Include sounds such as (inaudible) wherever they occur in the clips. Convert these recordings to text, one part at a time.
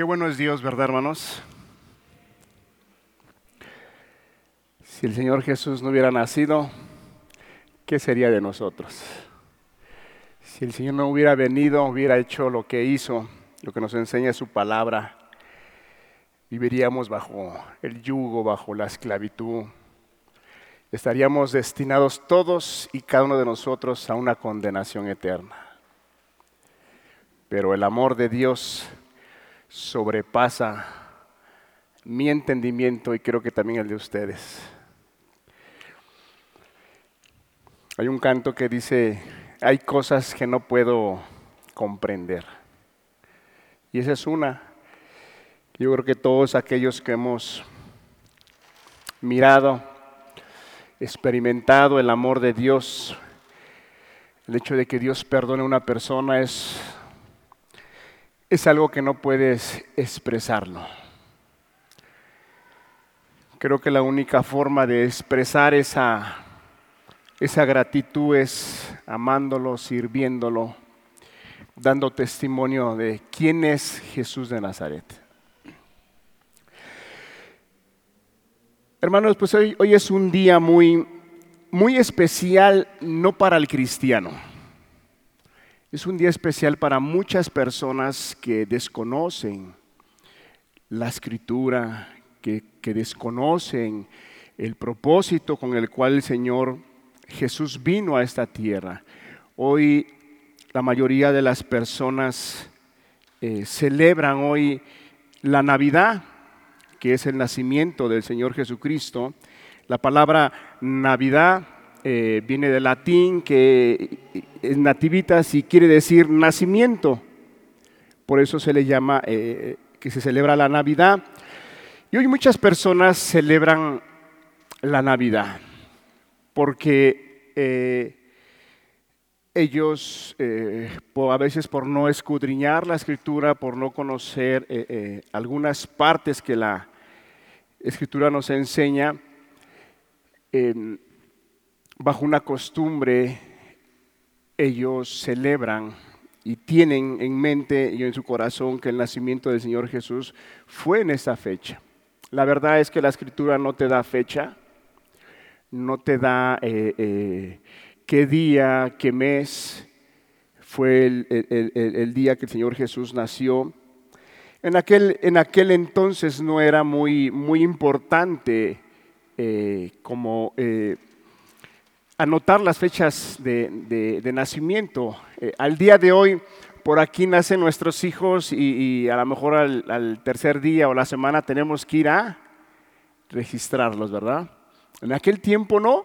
Qué bueno es Dios, ¿verdad, hermanos? Si el Señor Jesús no hubiera nacido, ¿qué sería de nosotros? Si el Señor no hubiera venido, hubiera hecho lo que hizo, lo que nos enseña su palabra, viviríamos bajo el yugo, bajo la esclavitud. Estaríamos destinados todos y cada uno de nosotros a una condenación eterna. Pero el amor de Dios sobrepasa mi entendimiento y creo que también el de ustedes. Hay un canto que dice, hay cosas que no puedo comprender. Y esa es una. Yo creo que todos aquellos que hemos mirado, experimentado el amor de Dios, el hecho de que Dios perdone a una persona es es algo que no puedes expresarlo. Creo que la única forma de expresar esa, esa gratitud es amándolo, sirviéndolo, dando testimonio de quién es Jesús de Nazaret. Hermanos, pues hoy, hoy es un día muy, muy especial, no para el cristiano es un día especial para muchas personas que desconocen la escritura, que, desconocen el propósito con el cual el Señor Jesús vino a esta tierra. Hoy la mayoría de las personas eh, celebran hoy la Navidad, que es el nacimiento del Señor Jesucristo. La palabra Navidad eh, viene del latín, que es nativitas y quiere decir nacimiento. Por eso se le llama eh, que se celebra la Navidad. Y hoy muchas personas celebran la Navidad porque eh, ellos, a veces por no escudriñar la escritura, por no conocer algunas partes que la escritura nos enseña, bajo una costumbre ellos celebran y tienen en mente y en su corazón que el nacimiento del Señor Jesús fue en esa fecha. La verdad es que la escritura no te da fecha, no te da eh, eh, qué día, qué mes fue el, día que el Señor Jesús nació. En aquel, en aquel entonces no era muy, muy importante eh, como anotar las fechas de, nacimiento. Eh, al día de hoy, por aquí nacen nuestros hijos y, a lo mejor al, tercer día o la semana tenemos que ir a registrarlos, ¿verdad? En aquel tiempo no,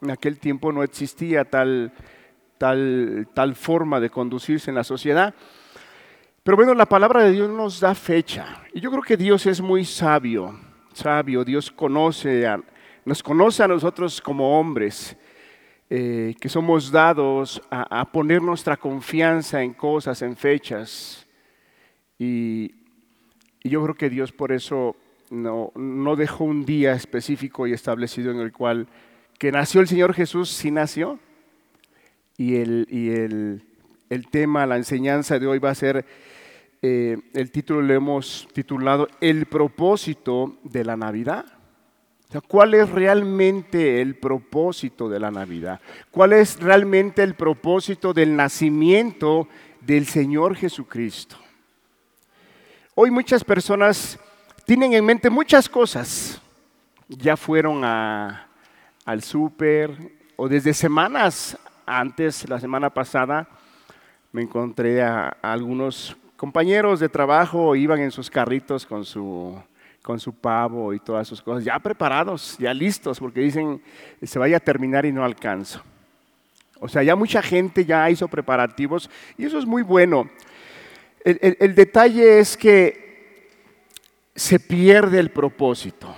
en aquel tiempo no existía tal, tal, tal forma de conducirse en la sociedad. Pero bueno, la palabra de Dios nos da fecha. Y yo creo que Dios es muy sabio, sabio. Dios conoce, nos conoce a nosotros como hombres. Eh, que somos dados a, poner nuestra confianza en cosas, en fechas. Y, yo creo que Dios por eso no, dejó un día específico y establecido en el cual que nació el Señor Jesús, sí nació. Y el, tema, la enseñanza de hoy va a ser, eh, el título le hemos titulado El propósito de la Navidad. ¿Cuál es realmente el propósito de la Navidad? ¿Cuál es realmente el propósito del nacimiento del Señor Jesucristo? Hoy muchas personas tienen en mente muchas cosas. Ya fueron al súper o desde semanas antes, la semana pasada, me encontré a algunos compañeros de trabajo, iban en sus carritos con su con su pavo y todas sus cosas, ya preparados, ya listos, porque dicen, se vaya a terminar y no alcanzo. O sea, ya mucha gente ya hizo preparativos y eso es muy bueno. El, detalle es que se pierde el propósito,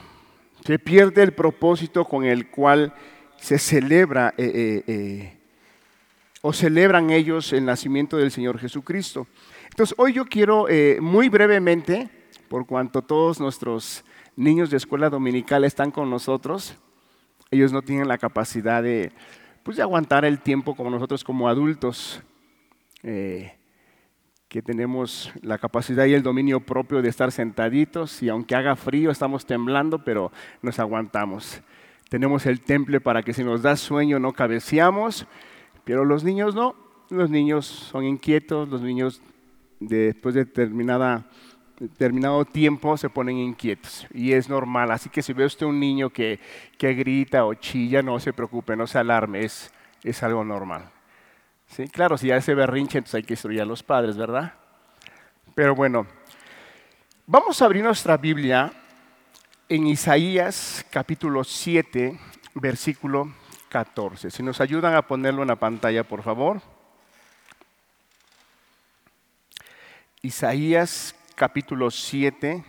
se pierde el propósito con el cual se celebra eh, eh, eh, o celebran ellos el nacimiento del Señor Jesucristo. Entonces, hoy yo quiero muy brevemente por cuanto todos nuestros niños de escuela dominical están con nosotros, ellos no tienen la capacidad de, pues, de aguantar el tiempo como nosotros como adultos. Eh, que tenemos la capacidad y el dominio propio de estar sentaditos y aunque haga frío estamos temblando, pero nos aguantamos. Tenemos el temple para que si nos da sueño no cabeceamos, pero los niños no. Los niños son inquietos, los niños después de determinada, determinado tiempo se ponen inquietos y es normal. Así que si ve usted un niño que, que grita o chilla, no se preocupe, no se alarme, es, es algo normal. ¿Sí? Claro, si ya ese berrinche, entonces hay que instruir a los padres, ¿verdad? Pero bueno, vamos a abrir nuestra Biblia en Isaías capítulo 7, versículo 14. Si nos ayudan a ponerlo en la pantalla, por favor. Isaías capítulo 7,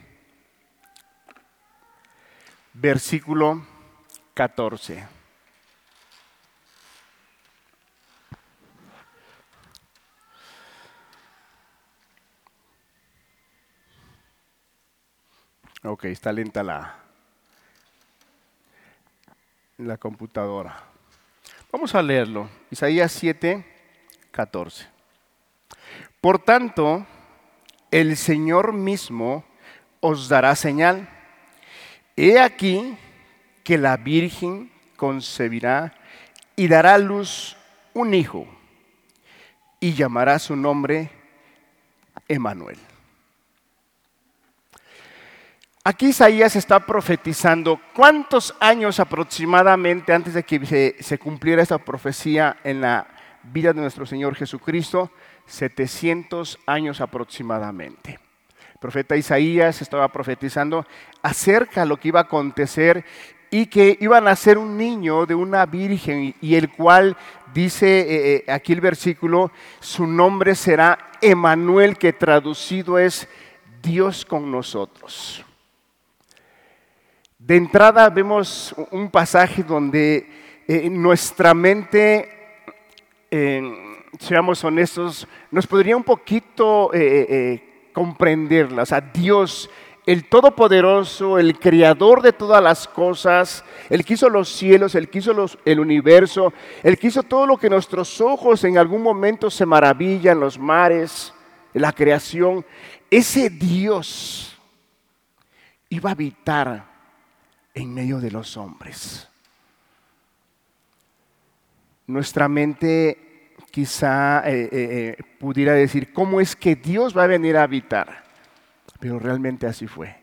versículo 14. Ok, está lenta la, la computadora. Vamos a leerlo. Isaías 7, 14. Por tanto, el Señor mismo os dará señal. He aquí que la Virgen concebirá y dará a luz un hijo y llamará su nombre Emanuel. Aquí Isaías está profetizando cuántos años aproximadamente antes de que se, cumpliera esta profecía en la vida de nuestro Señor Jesucristo, 700 años aproximadamente. El profeta Isaías estaba profetizando acerca de lo que iba a acontecer y que iba a nacer un niño de una virgen y el cual dice eh, eh, aquí el versículo, su nombre será Emanuel, que traducido es Dios con nosotros. De entrada vemos un pasaje donde eh, nuestra mente, seamos honestos, nos podría un poquito eh, eh, sea, Dios, el Todopoderoso, el Creador de todas las cosas, el que hizo los cielos, el que hizo el universo, el que hizo todo lo que nuestros ojos en algún momento se maravillan, los mares, la creación, ese Dios iba a habitar en medio de los hombres. Nuestra mente quizá eh, eh, eh, pudiera decir, ¿cómo es que Dios va a venir a habitar? Pero realmente así fue.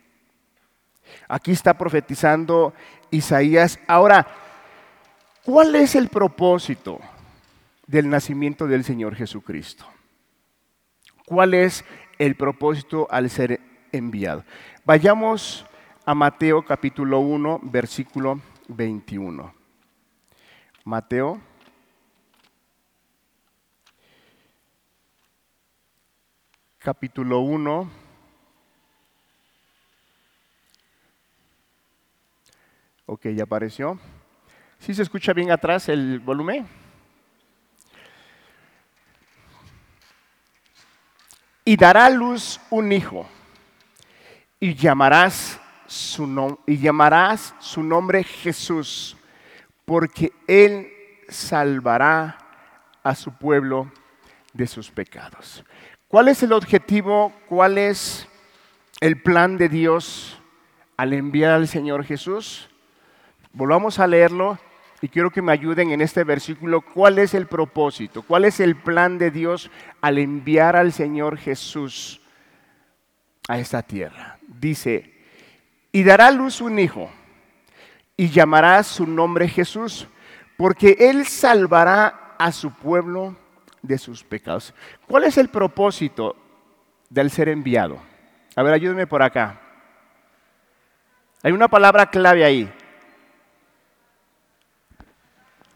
Aquí está profetizando Isaías. Ahora, ¿cuál es el propósito del nacimiento del Señor Jesucristo? ¿Cuál es el propósito al ser enviado? Vayamos a Mateo capítulo 1, versículo 21. Mateo capítulo 1. Ok, ya apareció. ¿Sí se escucha bien atrás el volumen? Y dará luz un hijo, y llamarás su y llamarás su nombre Jesús, porque Él salvará a su pueblo de sus pecados. ¿Cuál es el objetivo? ¿Cuál es el plan de Dios al enviar al Señor Jesús? Volvamos a leerlo y quiero que me ayuden en este versículo. ¿Cuál es el propósito? ¿Cuál es el plan de Dios al enviar al Señor Jesús a esta tierra? Dice, y dará luz un hijo y llamará su nombre Jesús, porque él salvará a su pueblo de sus pecados. ¿Cuál es el propósito del ser enviado? A ver, ayúdenme por acá. Hay una palabra clave ahí.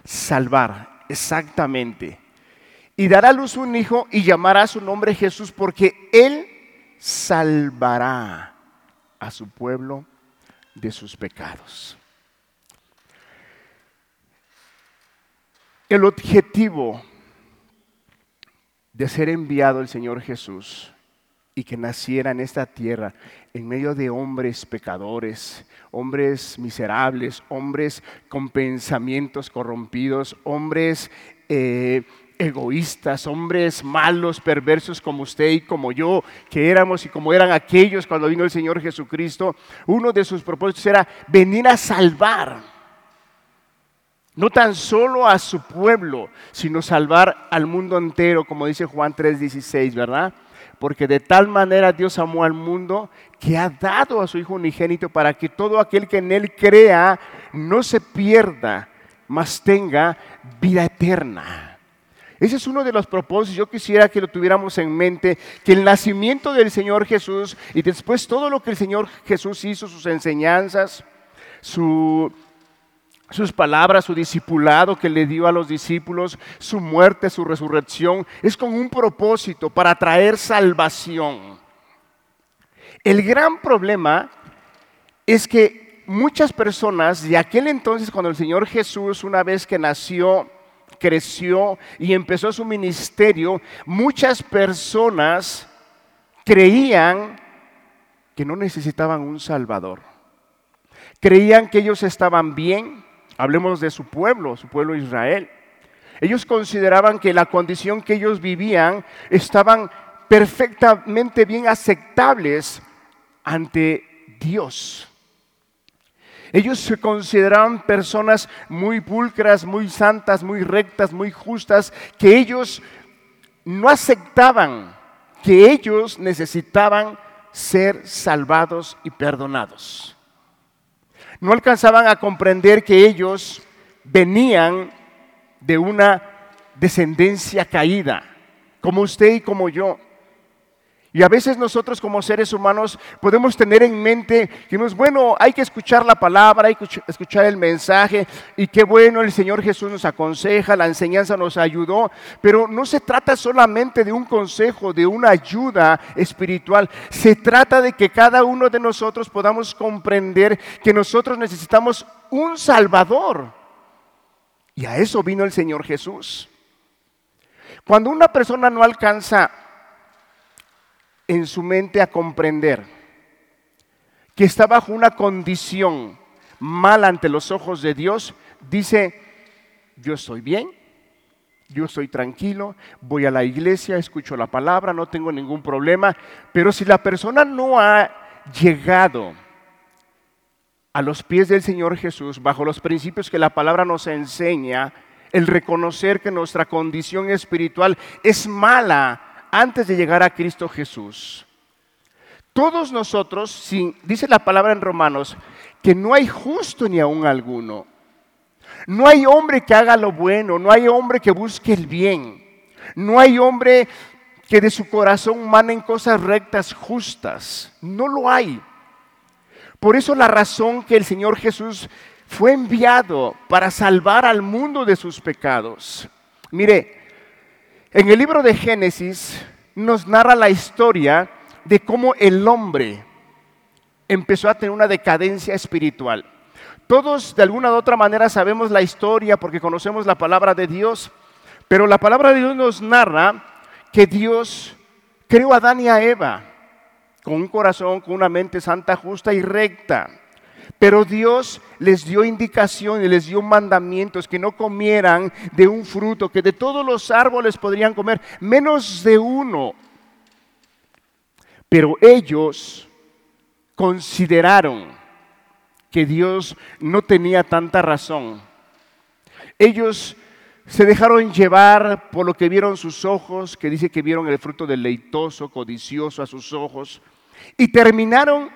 Salvar, exactamente. Y dará a luz un hijo y llamará su nombre Jesús porque él salvará a su pueblo de sus pecados. El objetivo de ser enviado el Señor Jesús y que naciera en esta tierra en medio de hombres pecadores, hombres miserables, hombres con pensamientos corrompidos, hombres eh, egoístas, hombres malos, perversos como usted y como yo, que éramos y como eran aquellos cuando vino el Señor Jesucristo, uno de sus propósitos era venir a salvar. No tan solo a su pueblo, sino salvar al mundo entero, como dice Juan 3:16, ¿verdad? Porque de tal manera Dios amó al mundo que ha dado a su Hijo unigénito para que todo aquel que en Él crea no se pierda, mas tenga vida eterna. Ese es uno de los propósitos. Yo quisiera que lo tuviéramos en mente, que el nacimiento del Señor Jesús y después todo lo que el Señor Jesús hizo, sus enseñanzas, sus palabras, su discipulado que le dio a los discípulos, su muerte, su resurrección, es con un propósito para traer salvación. El gran problema es que muchas personas de aquel entonces, cuando el Señor Jesús, una vez que nació, creció y empezó su ministerio, muchas personas creían que no necesitaban un Salvador. Creían que ellos estaban bien, hablemos de su pueblo, su pueblo Israel. Ellos consideraban que la condición que ellos vivían estaban perfectamente bien aceptables ante Dios. Ellos se consideraban personas muy pulcras, muy santas, muy rectas, muy justas, que ellos no aceptaban que ellos necesitaban ser salvados y perdonados. No alcanzaban a comprender que ellos venían de una descendencia caída, como usted y como yo. Y a veces nosotros como seres humanos podemos tener en mente que no es bueno, hay que escuchar la palabra, hay que escuchar el mensaje y qué bueno el Señor Jesús nos aconseja, la enseñanza nos ayudó, pero no se trata solamente de un consejo, de una ayuda espiritual, se trata de que cada uno de nosotros podamos comprender que nosotros necesitamos un Salvador. Y a eso vino el Señor Jesús. Cuando una persona no alcanza en su mente a comprender que está bajo una condición mal ante los ojos de Dios, dice, yo estoy bien, yo estoy tranquilo, voy a la iglesia, escucho la palabra, no tengo ningún problema, pero si la persona no ha llegado a los pies del Señor Jesús, bajo los principios que la palabra nos enseña, el reconocer que nuestra condición espiritual es mala antes de llegar a Cristo Jesús. Todos nosotros, dice la palabra en Romanos, que no hay justo ni aún alguno. No hay hombre que haga lo bueno, no hay hombre que busque el bien. No hay hombre que de su corazón manen cosas rectas, justas. No lo hay. Por eso la razón que el Señor Jesús fue enviado para salvar al mundo de sus pecados. Mire, en el libro de Génesis nos narra la historia de cómo el hombre empezó a tener una decadencia espiritual. Todos de alguna u otra manera sabemos la historia porque conocemos la palabra de Dios, pero la palabra de Dios nos narra que Dios creó a Adán y a Eva con un corazón, con una mente santa, justa y recta. Pero Dios les dio indicaciones, les dio mandamientos que no comieran de un fruto, que de todos los árboles podrían comer, menos de uno. Pero ellos consideraron que Dios no tenía tanta razón. Ellos se dejaron llevar por lo que vieron sus ojos, que dice que vieron el fruto deleitoso, codicioso a sus ojos, y terminaron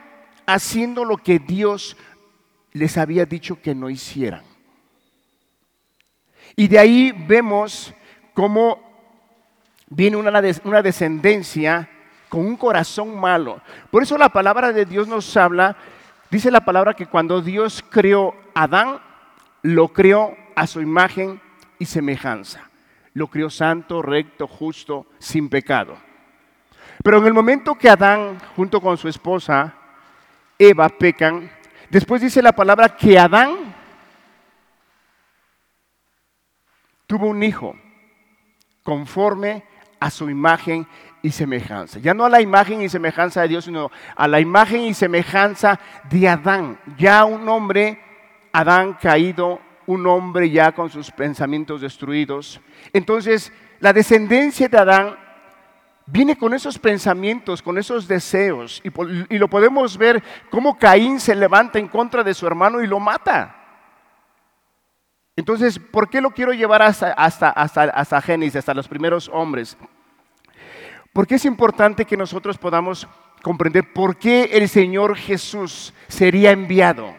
haciendo lo que Dios les había dicho que no hicieran. Y de ahí vemos cómo viene una, una descendencia con un corazón malo. Por eso la palabra de Dios nos habla, dice la palabra que cuando Dios creó a Adán, lo creó a su imagen y semejanza. Lo creó santo, recto, justo, sin pecado. Pero en el momento que Adán, junto con su esposa, Eva pecan, después dice la palabra que Adán tuvo un hijo conforme a su imagen y semejanza. Ya no a la imagen y semejanza de Dios, sino a la imagen y semejanza de Adán. Ya un hombre, Adán caído, un hombre ya con sus pensamientos destruidos. Entonces, la descendencia de Adán viene con esos pensamientos, con esos deseos, y, lo podemos ver cómo Caín se levanta en contra de su hermano y lo mata. Entonces, ¿por qué lo quiero llevar hasta, hasta, hasta, hasta Génesis, hasta los primeros hombres? Porque es importante que nosotros podamos comprender por qué el Señor Jesús sería enviado.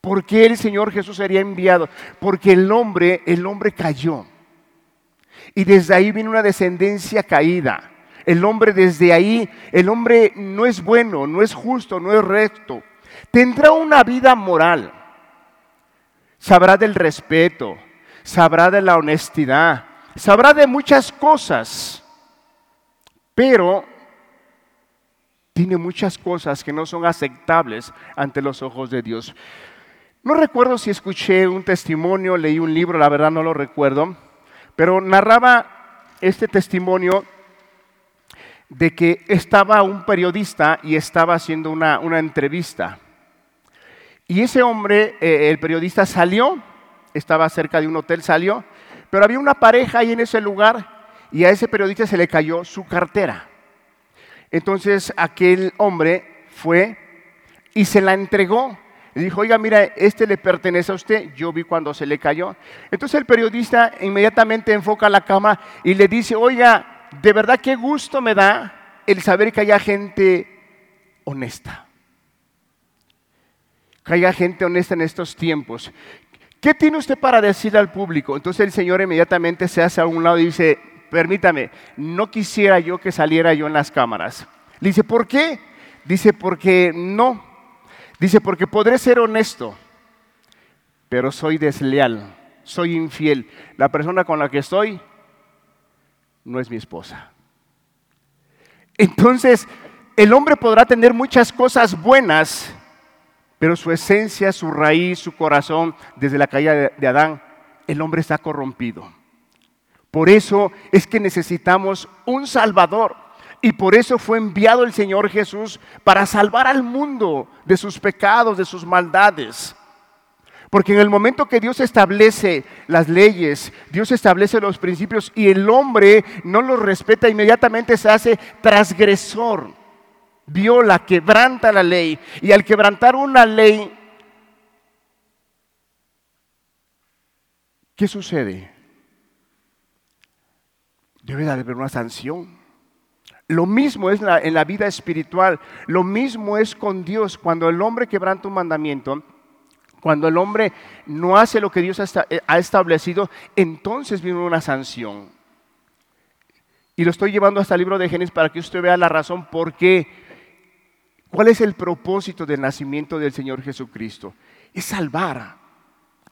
¿Por qué el Señor Jesús sería enviado? Porque el hombre, el hombre cayó. Y desde ahí viene una descendencia caída. El hombre desde ahí, el hombre no es bueno, no es justo, no es recto. Tendrá una vida moral. Sabrá del respeto, sabrá de la honestidad, sabrá de muchas cosas. Pero tiene muchas cosas que no son aceptables ante los ojos de Dios. No recuerdo si escuché un testimonio, leí un libro, la verdad no lo recuerdo, pero narraba este testimonio de que estaba un periodista y estaba haciendo una, entrevista. Y ese hombre, eh, el periodista salió, estaba cerca de un hotel, salió, pero había una pareja ahí en ese lugar y a ese periodista se le cayó su cartera. Entonces aquel hombre fue y se la entregó le dijo, oiga, mira, este le pertenece a usted. Yo vi cuando se le cayó. Entonces el periodista inmediatamente enfoca la cama y le dice, oiga, de verdad qué gusto me da el saber que haya gente honesta. Que haya gente honesta en estos tiempos. ¿Qué tiene usted para decir al público? Entonces el Señor inmediatamente se hace a un lado y dice, permítame, no quisiera yo que saliera yo en las cámaras. Le dice, ¿por qué? Dice, porque no, Dice, porque podré ser honesto, pero soy desleal, soy infiel. La persona con la que estoy no es mi esposa. Entonces, el hombre podrá tener muchas cosas buenas, pero su esencia, su raíz, su corazón, desde la caída de Adán, el hombre está corrompido. Por eso es que necesitamos un Salvador. Y por eso fue enviado el Señor Jesús para salvar al mundo de sus pecados, de sus maldades. Porque en el momento que Dios establece las leyes, Dios establece los principios y el hombre no los respeta, inmediatamente se hace transgresor, viola, quebranta la ley. Y al quebrantar una ley, ¿qué sucede? Debe de haber una sanción. Lo mismo es en la vida espiritual, lo mismo es con Dios. Cuando el hombre quebranta un mandamiento, cuando el hombre no hace lo que Dios eh, ha establecido, entonces viene una sanción. Y lo estoy llevando hasta el libro de Génesis para que usted vea la razón por qué. ¿Cuál es el propósito del nacimiento del Señor Jesucristo? Es salvar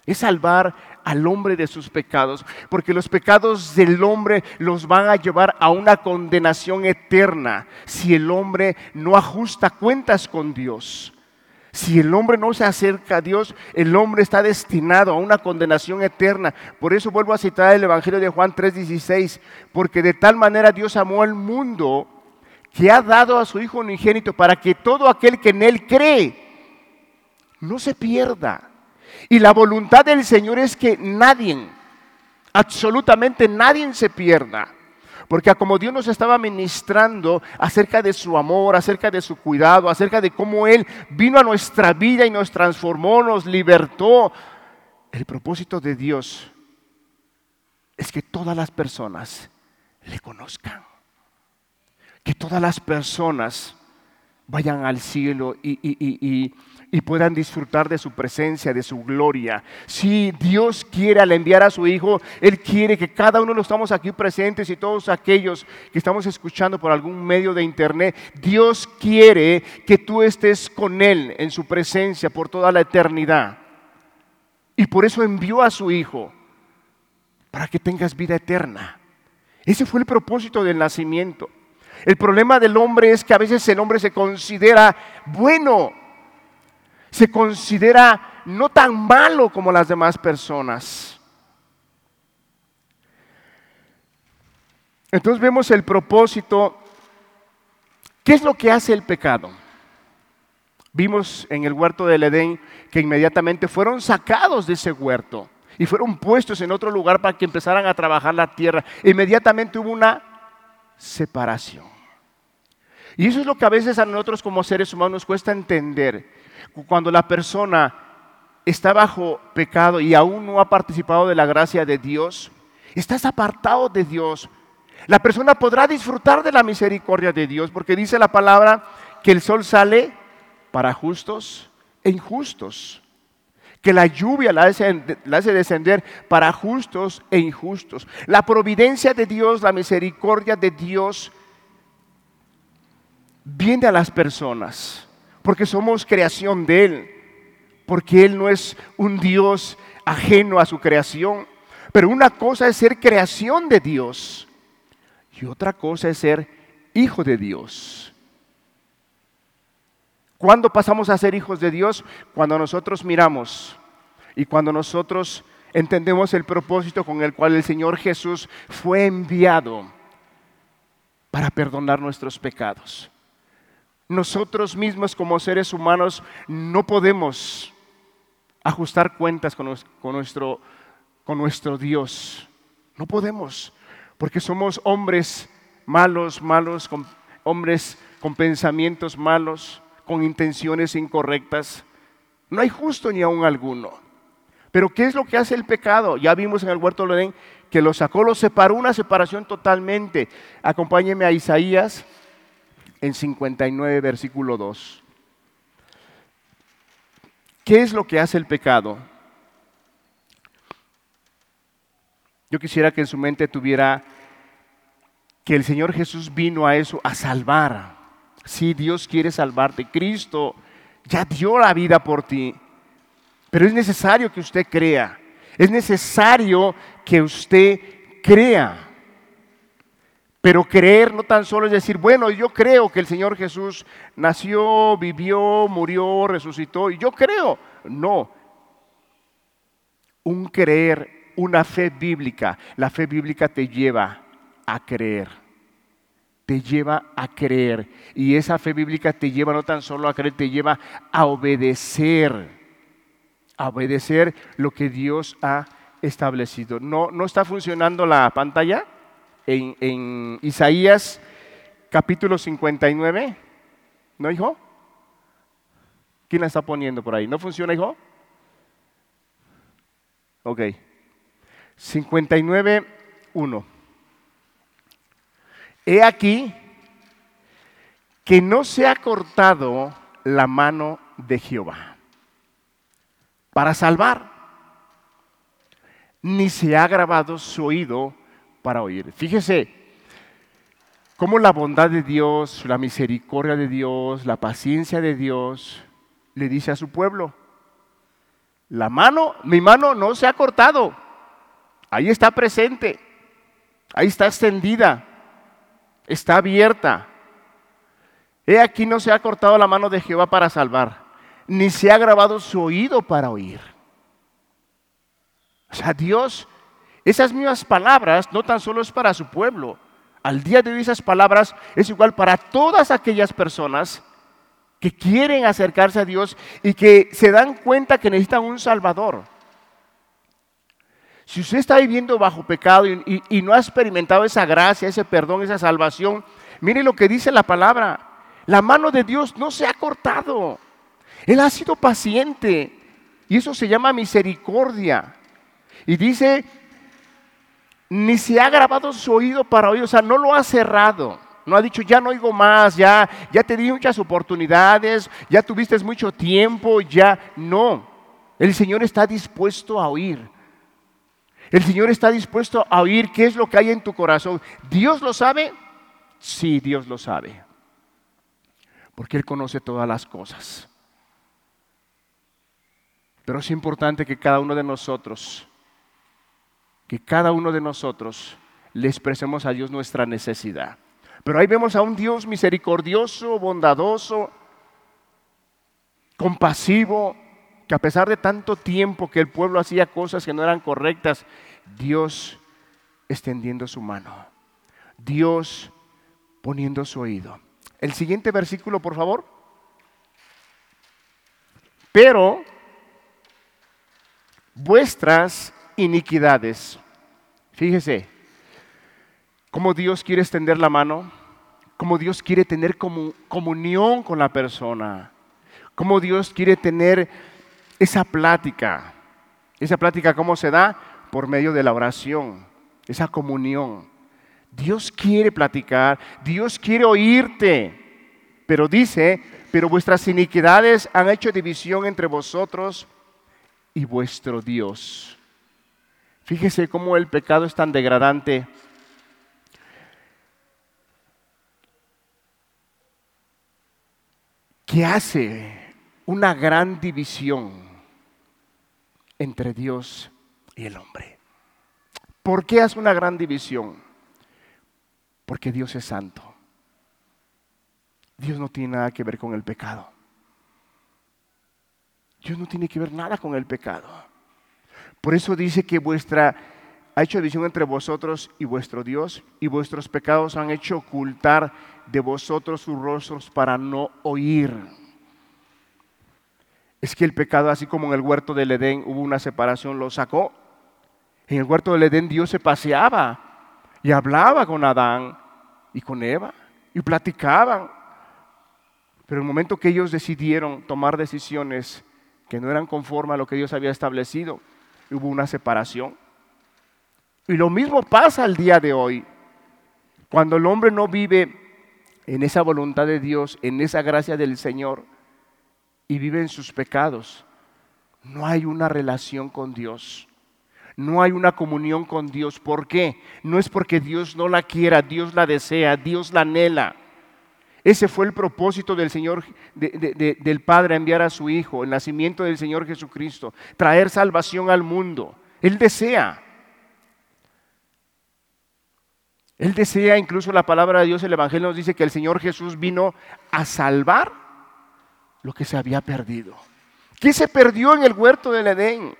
es salvar al hombre de sus pecados, porque los pecados del hombre los van a llevar a una condenación eterna si el hombre no ajusta cuentas con Dios. Si el hombre no se acerca a Dios, el hombre está destinado a una condenación eterna. Por eso vuelvo a citar el Evangelio de Juan 3:16, porque de tal manera Dios amó al mundo que ha dado a su Hijo unigénito para que todo aquel que en Él cree no se pierda, y la voluntad del Señor es que nadie, absolutamente nadie se pierda. Porque como Dios nos estaba ministrando acerca de su amor, acerca de su cuidado, acerca de cómo Él vino a nuestra vida y nos transformó, nos libertó, el propósito de Dios es que todas las personas le conozcan. Que todas las personas vayan al cielo y, y, y puedan disfrutar de su presencia, de su gloria. Si Dios quiere al enviar a su Hijo, Él quiere que cada uno de los estamos aquí presentes y todos aquellos que estamos escuchando por algún medio de internet, Dios quiere que tú estés con Él en su presencia por toda la eternidad. Y por eso envió a su Hijo, para que tengas vida eterna. Ese fue el propósito del nacimiento. El problema del hombre es que a veces el hombre se considera bueno, se considera no tan malo como las demás personas. Entonces vemos el propósito. ¿Qué es lo que hace el pecado? Vimos en el huerto del Edén que inmediatamente fueron sacados de ese huerto. y fueron puestos en otro lugar para que empezaran a trabajar la tierra. Inmediatamente hubo una separación. Y eso es lo que a veces a nosotros como seres humanos nos cuesta entender. Cuando la persona está bajo pecado y aún no ha participado de la gracia de Dios, estás apartado de Dios. La persona podrá disfrutar de la misericordia de Dios porque dice la palabra que el sol sale para justos e injustos, que la lluvia la hace, descender para justos e injustos. La providencia de Dios, la misericordia de Dios viene a las personas porque somos creación de Él, porque Él no es un Dios ajeno a su creación. Pero una cosa es ser creación de Dios y otra cosa es ser hijo de Dios. ¿Cuándo pasamos a ser hijos de Dios? Cuando nosotros miramos y cuando nosotros entendemos el propósito con el cual el Señor Jesús fue enviado para perdonar nuestros pecados. Nosotros mismos como seres humanos no podemos ajustar cuentas con, nuestro, Dios. No podemos, porque somos hombres malos, malos, hombres con pensamientos malos con intenciones incorrectas. No hay justo ni aún alguno. Pero ¿qué es lo que hace el pecado? Ya vimos en el huerto de Edén que lo sacó, lo separó, una separación totalmente. Acompáñeme a Isaías en 59, versículo 2. ¿Qué es lo que hace el pecado? Yo quisiera que en su mente tuviera que el Señor Jesús vino a eso, a salvar, si Dios quiere salvarte, Cristo ya dio la vida por ti. Pero es necesario que usted crea. Es necesario que usted crea. Pero creer no tan solo es decir, bueno, yo creo que el Señor Jesús nació, vivió, murió, resucitó, y yo creo. No. Un creer, una fe bíblica. La fe bíblica te lleva a creer te lleva a creer. Y esa fe bíblica te lleva no tan solo a creer, te lleva a obedecer. A obedecer lo que Dios ha establecido. ¿No, no está funcionando la pantalla? En, Isaías capítulo 59. ¿No, hijo? ¿Quién la está poniendo por ahí? ¿No funciona, hijo? Ok. 59, 1. He aquí que no se ha cortado la mano de Jehová para salvar, ni se ha grabado su oído para oír. Fíjese cómo la bondad de Dios, la misericordia de Dios, la paciencia de Dios le dice a su pueblo, la mano, mi mano no se ha cortado, ahí está presente, ahí está extendida está abierta. He aquí no se ha cortado la mano de Jehová para salvar, ni se ha grabado su oído para oír. O sea, Dios, esas mismas palabras no tan solo es para su pueblo. Al día de hoy esas palabras es igual para todas aquellas personas que quieren acercarse a Dios y que se dan cuenta que necesitan un Salvador. Si usted está viviendo bajo pecado y, no ha experimentado esa gracia, ese perdón, esa salvación, mire lo que dice la palabra. La mano de Dios no se ha cortado. Él ha sido paciente. Y eso se llama misericordia. Y dice, ni se ha grabado su oído para oír, o sea, no lo ha cerrado. No ha dicho, ya no oigo más, ya, ya te di muchas oportunidades, ya tuviste mucho tiempo, ya no. El Señor está dispuesto a oír. El Señor está dispuesto a oír qué es lo que hay en tu corazón. ¿Dios lo sabe? Sí, Dios lo sabe. Porque Él conoce todas las cosas. Pero es importante que cada uno de nosotros, que cada uno de nosotros le expresemos a Dios nuestra necesidad. Pero ahí vemos a un Dios misericordioso, bondadoso, compasivo, que a pesar de tanto tiempo que el pueblo hacía cosas que no eran correctas, Dios extendiendo su mano, Dios poniendo su oído. El siguiente versículo, por favor. Pero vuestras iniquidades. Fíjese, cómo Dios quiere extender la mano, cómo Dios quiere tener comunión con la persona, cómo Dios quiere tener esa plática. Esa plática, ¿cómo se da? Por medio de la oración, esa comunión. Dios quiere platicar, Dios quiere oírte, pero dice, pero vuestras iniquidades han hecho división entre vosotros y vuestro Dios. Fíjese cómo el pecado es tan degradante. que hace una gran división entre Dios y el hombre. ¿Por qué hace una gran división? Porque Dios es santo. Dios no tiene nada que ver con el pecado. Dios no tiene que ver nada con el pecado. Por eso dice que vuestra ha hecho división entre vosotros y vuestro Dios, y vuestros pecados han hecho ocultar de vosotros sus rostros para no oír. Es que el pecado, así como en el huerto del Edén hubo una separación, lo sacó. En el huerto del Edén Dios se paseaba y hablaba con Adán y con Eva y platicaban. Pero el momento que ellos decidieron tomar decisiones que no eran conformes a lo que Dios había establecido, hubo una separación. Y lo mismo pasa al día de hoy. Cuando el hombre no vive en esa voluntad de Dios, en esa gracia del Señor, y vive en sus pecados, no hay una relación con Dios. No hay una comunión con Dios. ¿Por qué? No es porque Dios no la quiera, Dios la desea, Dios la anhela. Ese fue el propósito del Señor, del Padre, enviar a su Hijo, el nacimiento del Señor Jesucristo, traer salvación al mundo. Él desea. Él desea, incluso la palabra de Dios, el Evangelio nos dice que el Señor Jesús vino a salvar lo que se había perdido. ¿Qué se perdió en el huerto del Edén?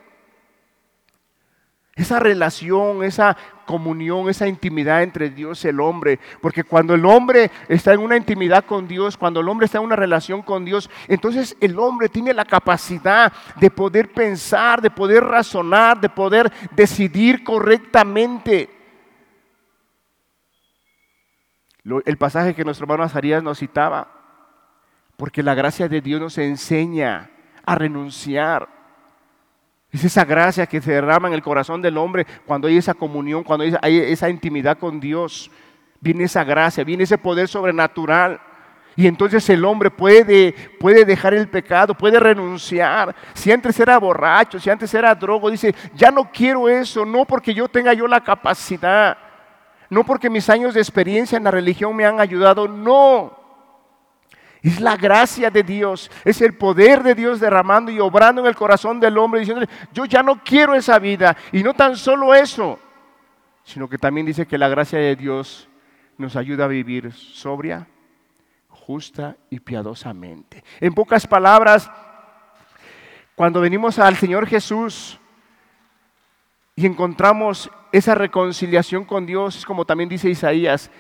Esa relación, esa comunión, esa intimidad entre Dios y el hombre. Porque cuando el hombre está en una intimidad con Dios, cuando el hombre está en una relación con Dios, entonces el hombre tiene la capacidad de poder pensar, de poder razonar, de poder decidir correctamente. El pasaje que nuestro hermano Azarías nos citaba, porque la gracia de Dios nos enseña a renunciar es esa gracia que se derrama en el corazón del hombre cuando hay esa comunión, cuando hay esa intimidad con Dios. Viene esa gracia, viene ese poder sobrenatural. Y entonces el hombre puede, puede dejar el pecado, puede renunciar. Si antes era borracho, si antes era drogo, dice, ya no quiero eso, no porque yo tenga yo la capacidad, no porque mis años de experiencia en la religión me han ayudado, no. Es la gracia de Dios, es el poder de Dios derramando y obrando en el corazón del hombre, diciéndole, yo ya no quiero esa vida. Y no tan solo eso, sino que también dice que la gracia de Dios nos ayuda a vivir sobria, justa y piadosamente. En pocas palabras, cuando venimos al Señor Jesús y encontramos esa reconciliación con Dios, es como también dice Isaías,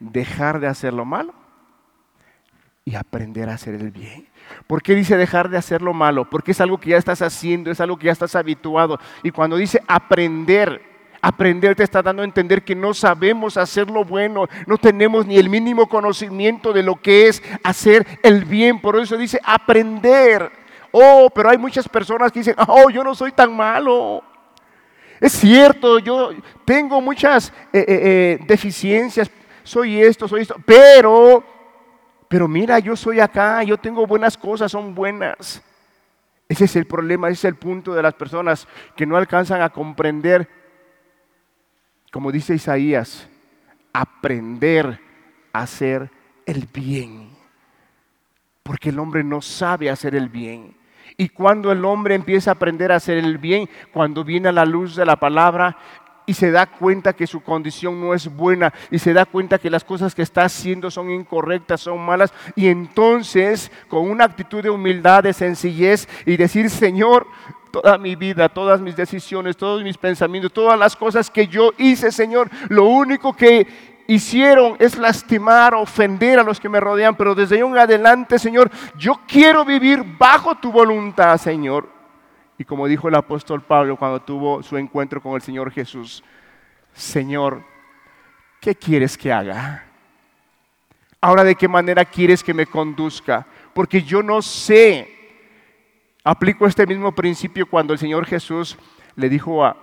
dejar de hacer lo malo y aprender a hacer el bien. ¿Por qué dice dejar de hacer lo malo? Porque es algo que ya estás haciendo, es algo que ya estás habituado. Y cuando dice aprender, aprender te está dando a entender que no sabemos hacer lo bueno, no tenemos ni el mínimo conocimiento de lo que es hacer el bien. Por eso dice aprender. Oh, pero hay muchas personas que dicen, oh, yo no soy tan malo. Es cierto, yo tengo muchas eh, eh, eh, deficiencias, soy esto, soy esto, pero pero mira, yo soy acá, yo tengo buenas cosas, son buenas. Ese es el problema, ese es el punto de las personas que no alcanzan a comprender, como dice Isaías, aprender a hacer el bien. Porque el hombre no sabe hacer el bien. Y cuando el hombre empieza a aprender a hacer el bien, cuando viene a la luz de la palabra, y se da cuenta que su condición no es buena y se da cuenta que las cosas que está haciendo son incorrectas, son malas. Y entonces, con una actitud de humildad, de sencillez y decir, Señor, toda mi vida, todas mis decisiones, todos mis pensamientos, todas las cosas que yo hice, Señor, lo único que hicieron es lastimar, ofender a los que me rodean, pero desde ahí en adelante, Señor, yo quiero vivir bajo tu voluntad, Señor. Y como dijo el apóstol Pablo cuando tuvo su encuentro con el Señor Jesús, Señor, ¿qué quieres que haga? Ahora, ¿de qué manera quieres que me conduzca? Porque yo no sé. Aplico este mismo principio cuando el Señor Jesús le dijo a,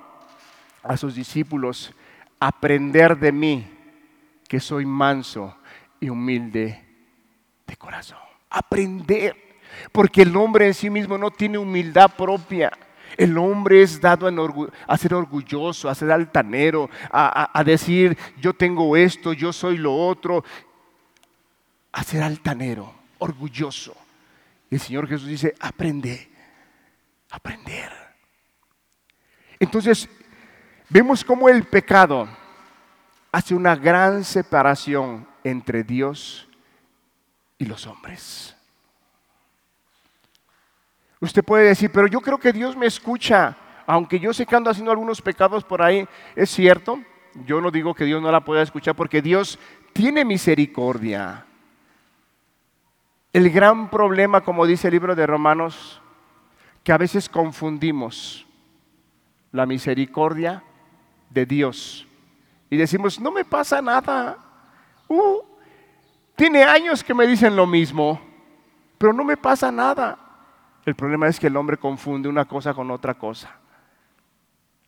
a sus discípulos, aprender de mí, que soy manso y humilde de corazón. Aprender, porque el hombre en sí mismo no tiene humildad propia. El hombre es dado a ser orgulloso, a ser altanero, a, decir yo tengo esto, yo soy lo otro, a ser altanero, orgulloso. Y el Señor Jesús dice, aprende, aprender. Entonces, vemos cómo el pecado hace una gran separación entre Dios y los hombres. Usted puede decir, pero yo creo que Dios me escucha, aunque yo sé que ando haciendo algunos pecados por ahí, es cierto. Yo no digo que Dios no la pueda escuchar porque Dios tiene misericordia. El gran problema, como dice el libro de Romanos, que a veces confundimos la misericordia de Dios y decimos, no me pasa nada. Uh, tiene años que me dicen lo mismo, pero no me pasa nada. El problema es que el hombre confunde una cosa con otra cosa.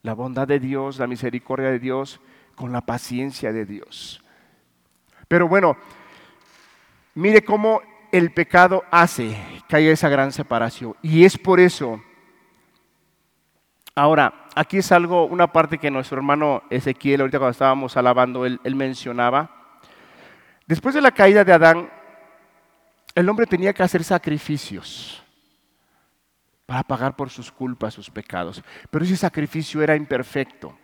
La bondad de Dios, la misericordia de Dios con la paciencia de Dios. Pero bueno, mire cómo el pecado hace que haya esa gran separación. Y es por eso. Ahora, aquí es algo, una parte que nuestro hermano Ezequiel, ahorita cuando estábamos alabando, él, él mencionaba. Después de la caída de Adán, el hombre tenía que hacer sacrificios para pagar por sus culpas, sus pecados. Pero ese sacrificio era imperfecto,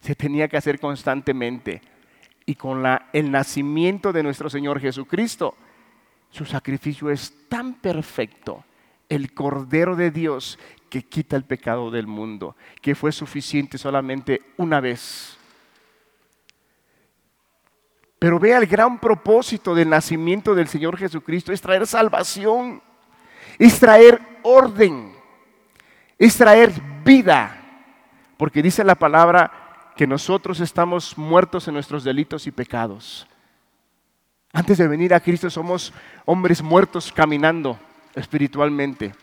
se tenía que hacer constantemente. Y con el nacimiento de nuestro Señor Jesucristo, su sacrificio es tan perfecto, el Cordero de Dios que quita el pecado del mundo, que fue suficiente solamente una vez. Pero vea el gran propósito del nacimiento del Señor Jesucristo, es traer salvación, es traer orden es traer vida, porque dice la palabra que nosotros estamos muertos en nuestros delitos y pecados. Antes de venir a Cristo somos hombres muertos caminando espiritualmente,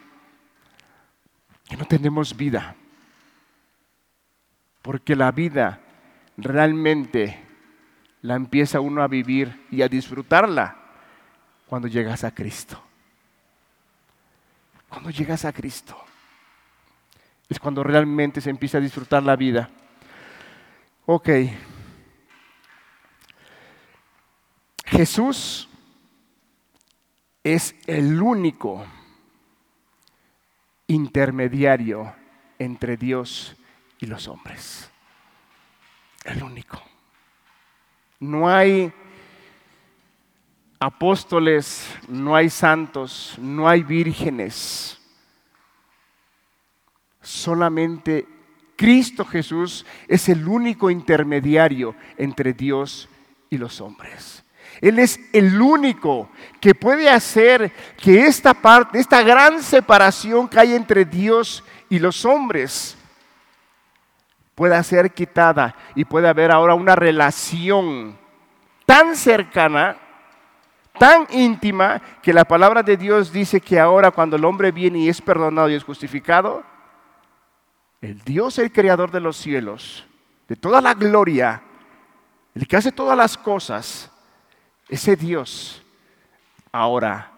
que no tenemos vida, porque la vida realmente la empieza uno a vivir y a disfrutarla cuando llegas a Cristo. Cuando llegas a Cristo es cuando realmente se empieza a disfrutar la vida. Ok. Jesús es el único intermediario entre Dios y los hombres. El único. No hay apóstoles, no hay santos, no hay vírgenes Solamente Cristo Jesús es el único intermediario entre Dios y los hombres. Él es el único que puede hacer que esta parte, esta gran separación que hay entre Dios y los hombres, pueda ser quitada y pueda haber ahora una relación tan cercana, tan íntima, que la palabra de Dios dice que ahora cuando el hombre viene y es perdonado y es justificado, el Dios, el creador de los cielos, de toda la gloria, el que hace todas las cosas, ese Dios, ahora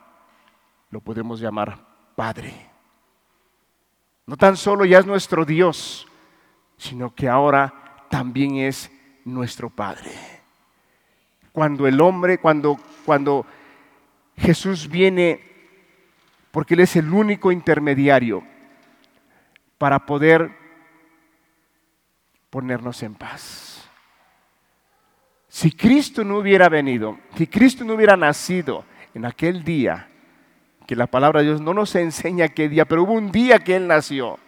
lo podemos llamar Padre. No tan solo ya es nuestro Dios, sino que ahora también es nuestro Padre. Cuando el hombre, cuando, cuando Jesús viene, porque Él es el único intermediario, para poder ponernos en paz. Si Cristo no hubiera venido, si Cristo no hubiera nacido en aquel día, que la palabra de Dios no nos enseña qué día, pero hubo un día que Él nació.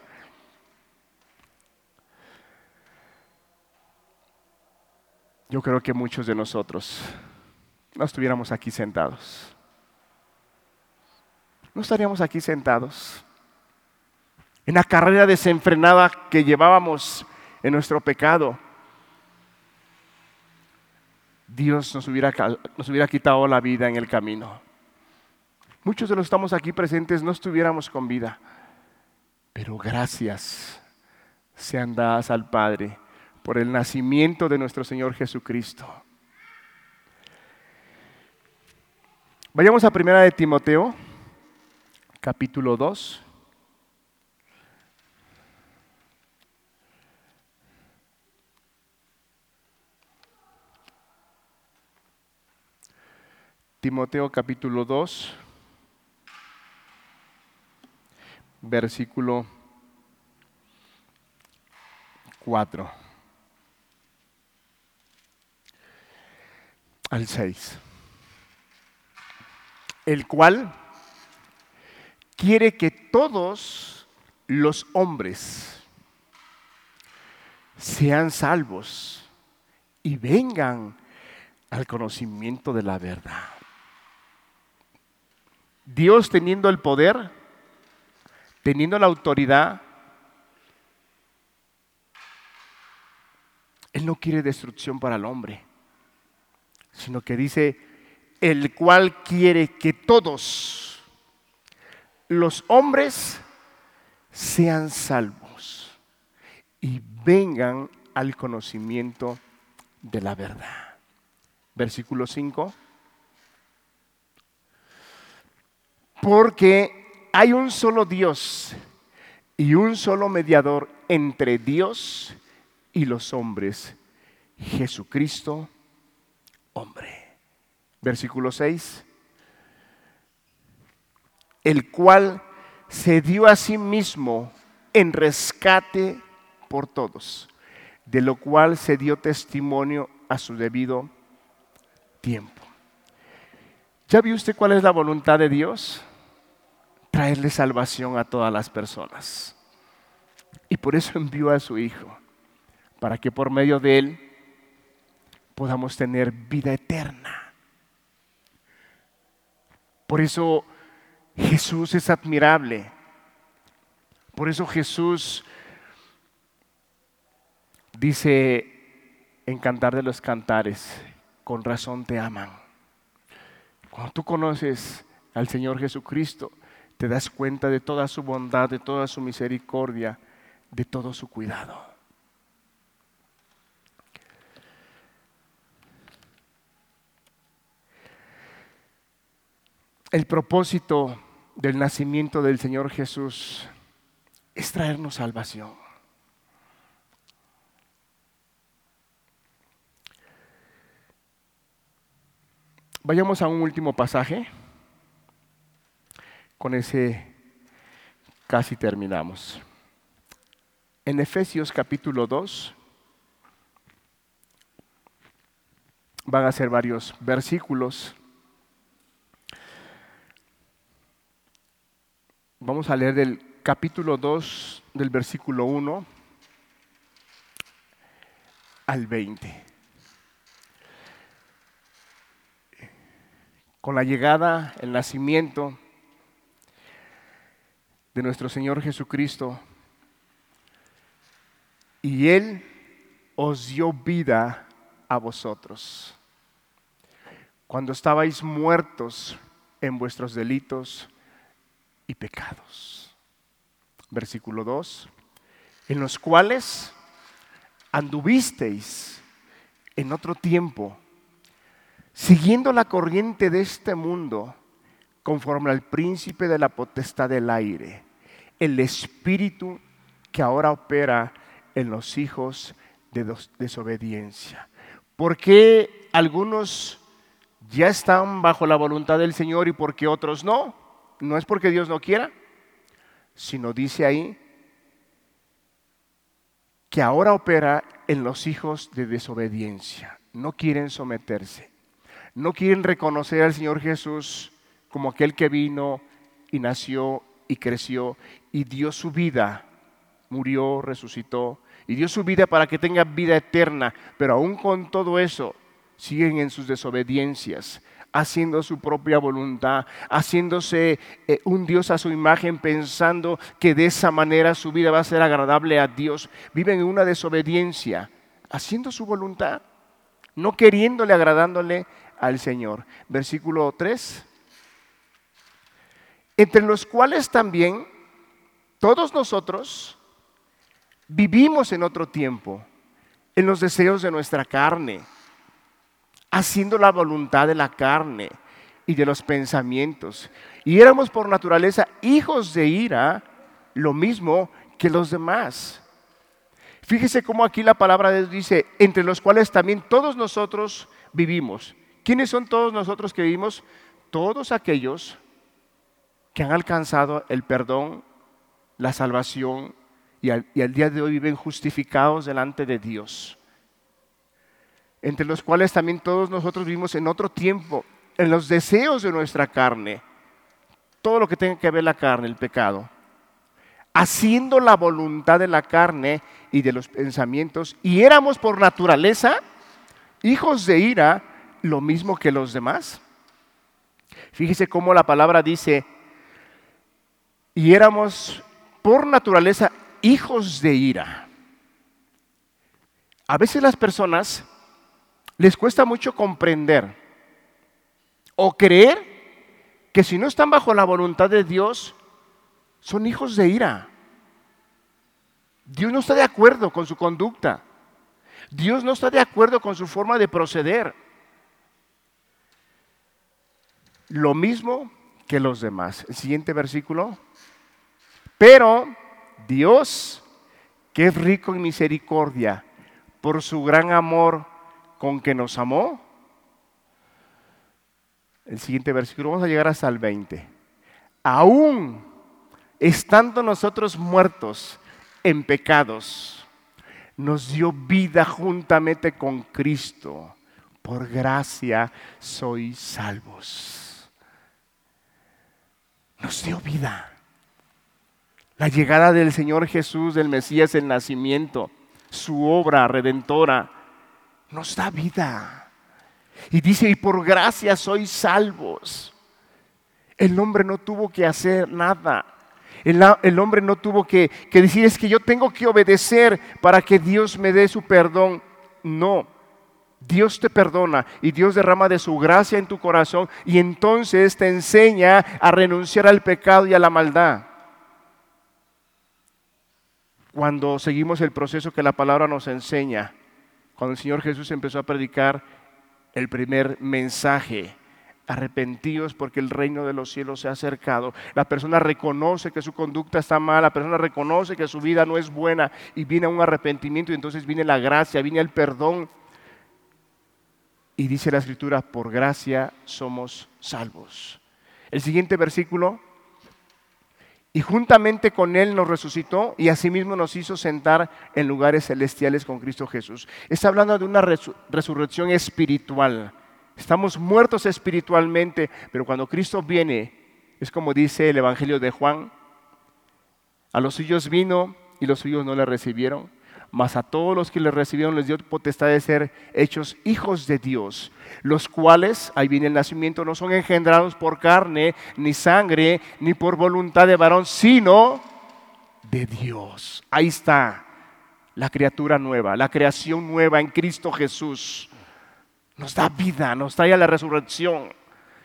Yo creo que muchos de nosotros no estuviéramos aquí sentados. No estaríamos aquí sentados en la carrera desenfrenada que llevábamos en nuestro pecado. Dios nos hubiera, quitado la vida en el camino. Muchos de los que estamos aquí presentes no estuviéramos con vida, pero gracias sean dadas al Padre por el nacimiento de nuestro Señor Jesucristo. Vayamos a primera de Timoteo, capítulo 2. Timoteo capítulo 2, versículo 4 al 6, el cual quiere que todos los hombres sean salvos y vengan al conocimiento de la verdad. Dios teniendo el poder, teniendo la autoridad, Él no quiere destrucción para el hombre, sino que dice, el cual quiere que todos los hombres sean salvos y vengan al conocimiento de la verdad. Versículo 5. Porque hay un solo Dios y un solo mediador entre Dios y los hombres, Jesucristo, hombre. Versículo 6. El cual se dio a sí mismo en rescate por todos, de lo cual se dio testimonio a su debido tiempo. ¿Ya vio usted cuál es la voluntad de Dios? Traerle salvación a todas las personas. Y por eso envió a su Hijo, para que por medio de Él podamos tener vida eterna. Por eso Jesús es admirable. Por eso Jesús dice en Cantar de los Cantares, con razón te aman. Cuando tú conoces al Señor Jesucristo, te das cuenta de toda su bondad, de toda su misericordia, de todo su cuidado. El propósito del nacimiento del Señor Jesús es traernos salvación. Vayamos a un último pasaje. Con ese casi terminamos. En Efesios capítulo 2 van a ser varios versículos. Vamos a leer del capítulo 2 del versículo 1 al 20. Con la llegada, el nacimiento de nuestro Señor Jesucristo. Y Él os dio vida a vosotros. Cuando estabais muertos en vuestros delitos y pecados. Versículo 2. En los cuales anduvisteis en otro tiempo, siguiendo la corriente de este mundo, conforme al príncipe de la potestad del aire el espíritu que ahora opera en los hijos de desobediencia. ¿Por qué algunos ya están bajo la voluntad del Señor y por qué otros no? No es porque Dios no quiera, sino dice ahí que ahora opera en los hijos de desobediencia. No quieren someterse, no quieren reconocer al Señor Jesús como aquel que vino y nació y creció y dio su vida, murió, resucitó y dio su vida para que tenga vida eterna, pero aún con todo eso siguen en sus desobediencias, haciendo su propia voluntad, haciéndose eh, un Dios a su imagen, pensando que de esa manera su vida va a ser agradable a Dios. Viven en una desobediencia, haciendo su voluntad, no queriéndole, agradándole al Señor. Versículo 3. Entre los cuales también todos nosotros vivimos en otro tiempo, en los deseos de nuestra carne haciendo la voluntad de la carne y de los pensamientos. Y éramos por naturaleza hijos de ira, lo mismo que los demás. Fíjese cómo aquí la palabra de Dios dice, entre los cuales también todos nosotros vivimos. ¿Quiénes son todos nosotros que vivimos? Todos aquellos que han alcanzado el perdón, la salvación y al, día de hoy viven justificados delante de Dios entre los cuales también todos nosotros vivimos en otro tiempo, en los deseos de nuestra carne, todo lo que tenga que ver la carne, el pecado, haciendo la voluntad de la carne y de los pensamientos, y éramos por naturaleza hijos de ira, lo mismo que los demás. Fíjese cómo la palabra dice, y éramos por naturaleza hijos de ira. A veces las personas les cuesta mucho comprender o creer que si no están bajo la voluntad de Dios, son hijos de ira. Dios no está de acuerdo con su conducta. Dios no está de acuerdo con su forma de proceder. Lo mismo que los demás. El siguiente versículo. Pero Dios, que es rico en misericordia, por su gran amor con que nos amó. El siguiente versículo, vamos a llegar hasta el 20. Aún estando nosotros muertos en pecados, nos dio vida juntamente con Cristo. Por gracia sois salvos. Nos dio vida. La llegada del Señor Jesús, del Mesías, el nacimiento, su obra redentora, nos da vida. Y dice, y por gracia sois salvos. El hombre no tuvo que hacer nada. El, hombre no tuvo que, que decir, es que yo tengo que obedecer para que Dios me dé su perdón. No. Dios te perdona y Dios derrama de su gracia en tu corazón y entonces te enseña a renunciar al pecado y a la maldad. Cuando seguimos el proceso que la palabra nos enseña, cuando el Señor Jesús empezó a predicar el primer mensaje, arrepentidos porque el reino de los cielos se ha acercado. La persona reconoce que su conducta está mala, la persona reconoce que su vida no es buena y viene un arrepentimiento y entonces viene la gracia, viene el perdón. Y dice la escritura, por gracia somos salvos. El siguiente versículo y juntamente con Él nos resucitó y asimismo nos hizo sentar en lugares celestiales con Cristo Jesús. Está hablando de una resurrección espiritual. Estamos muertos espiritualmente, pero cuando Cristo viene, es como dice el Evangelio de Juan, a los suyos vino y los suyos no le recibieron mas a todos los que le recibieron les dio potestad de ser hechos hijos de Dios, los cuales, ahí viene el nacimiento, no son engendrados por carne, ni sangre, ni por voluntad de varón, sino de Dios. Ahí está la criatura nueva, la creación nueva en Cristo Jesús. Nos da vida, nos trae a la resurrección.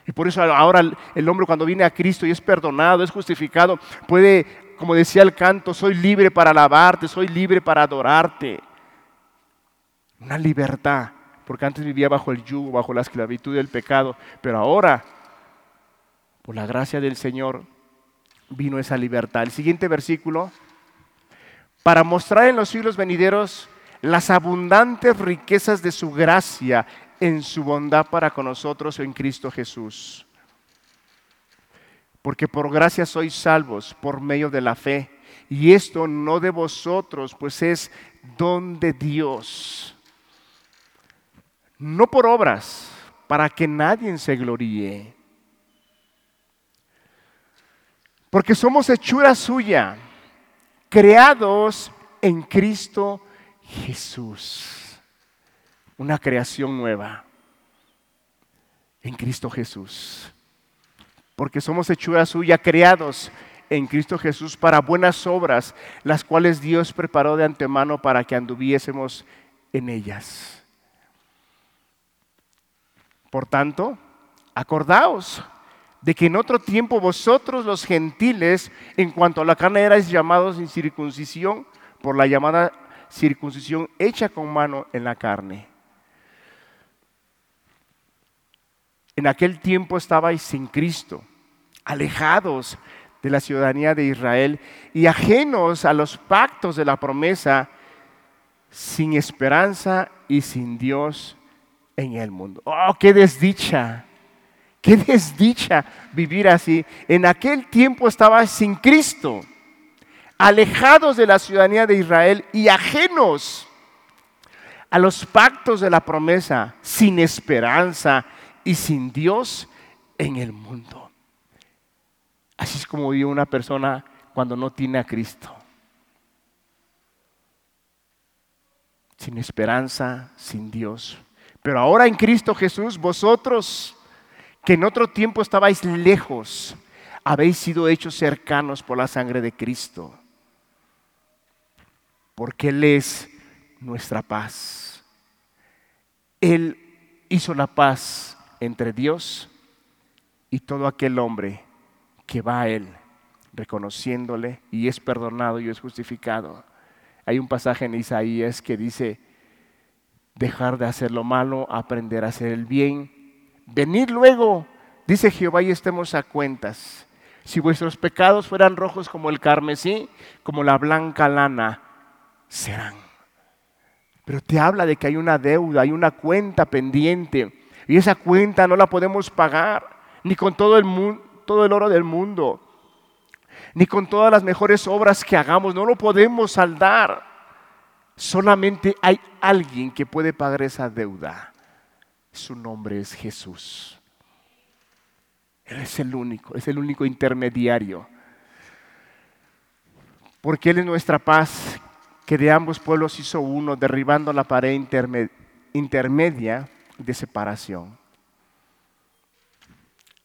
Y por eso ahora el hombre cuando viene a Cristo y es perdonado, es justificado, puede como decía el canto, soy libre para alabarte, soy libre para adorarte. Una libertad, porque antes vivía bajo el yugo, bajo la esclavitud del pecado, pero ahora, por la gracia del Señor, vino esa libertad. El siguiente versículo, para mostrar en los siglos venideros las abundantes riquezas de su gracia en su bondad para con nosotros en Cristo Jesús porque por gracia sois salvos por medio de la fe. Y esto no de vosotros, pues es don de Dios. No por obras, para que nadie se gloríe. Porque somos hechura suya, creados en Cristo Jesús. Una creación nueva. en Cristo Jesús. Porque somos hechura suya, creados en Cristo Jesús para buenas obras, las cuales Dios preparó de antemano para que anduviésemos en ellas. Por tanto, acordaos de que en otro tiempo vosotros los gentiles, en cuanto a la carne erais llamados sin circuncisión, por la llamada circuncisión hecha con mano en la carne. En aquel tiempo estabais sin Cristo, alejados de la ciudadanía de Israel y ajenos a los pactos de la promesa, sin esperanza y sin Dios en el mundo. ¡Oh, qué desdicha! Qué desdicha vivir así. En aquel tiempo estaba sin Cristo, alejados de la ciudadanía de Israel y ajenos a los pactos de la promesa, sin esperanza y sin Dios en el mundo. Así es como vive una persona cuando no tiene a Cristo. Sin esperanza, sin Dios. Pero ahora en Cristo Jesús, vosotros que en otro tiempo estabais lejos, habéis sido hechos cercanos por la sangre de Cristo, porque Él es nuestra paz. Él hizo la paz entre Dios y todo aquel hombre que va a Él, reconociéndole y es perdonado y es justificado. Hay un pasaje en Isaías que dice, dejar de hacer lo malo, aprender a hacer el bien Venid luego, dice Jehová, y estemos a cuentas. Si vuestros pecados fueran rojos como el carmesí, como la blanca lana, serán. Pero te habla de que hay una deuda, hay una cuenta pendiente. Y esa cuenta no la podemos pagar, ni con todo el, todo el oro del mundo, ni con todas las mejores obras que hagamos. No lo podemos saldar. Solamente hay alguien que puede pagar esa deuda. Su nombre es Jesús. Él es el único, es el único intermediario. Porque Él es nuestra paz, que de ambos pueblos hizo uno, derribando la pared intermedia de separación.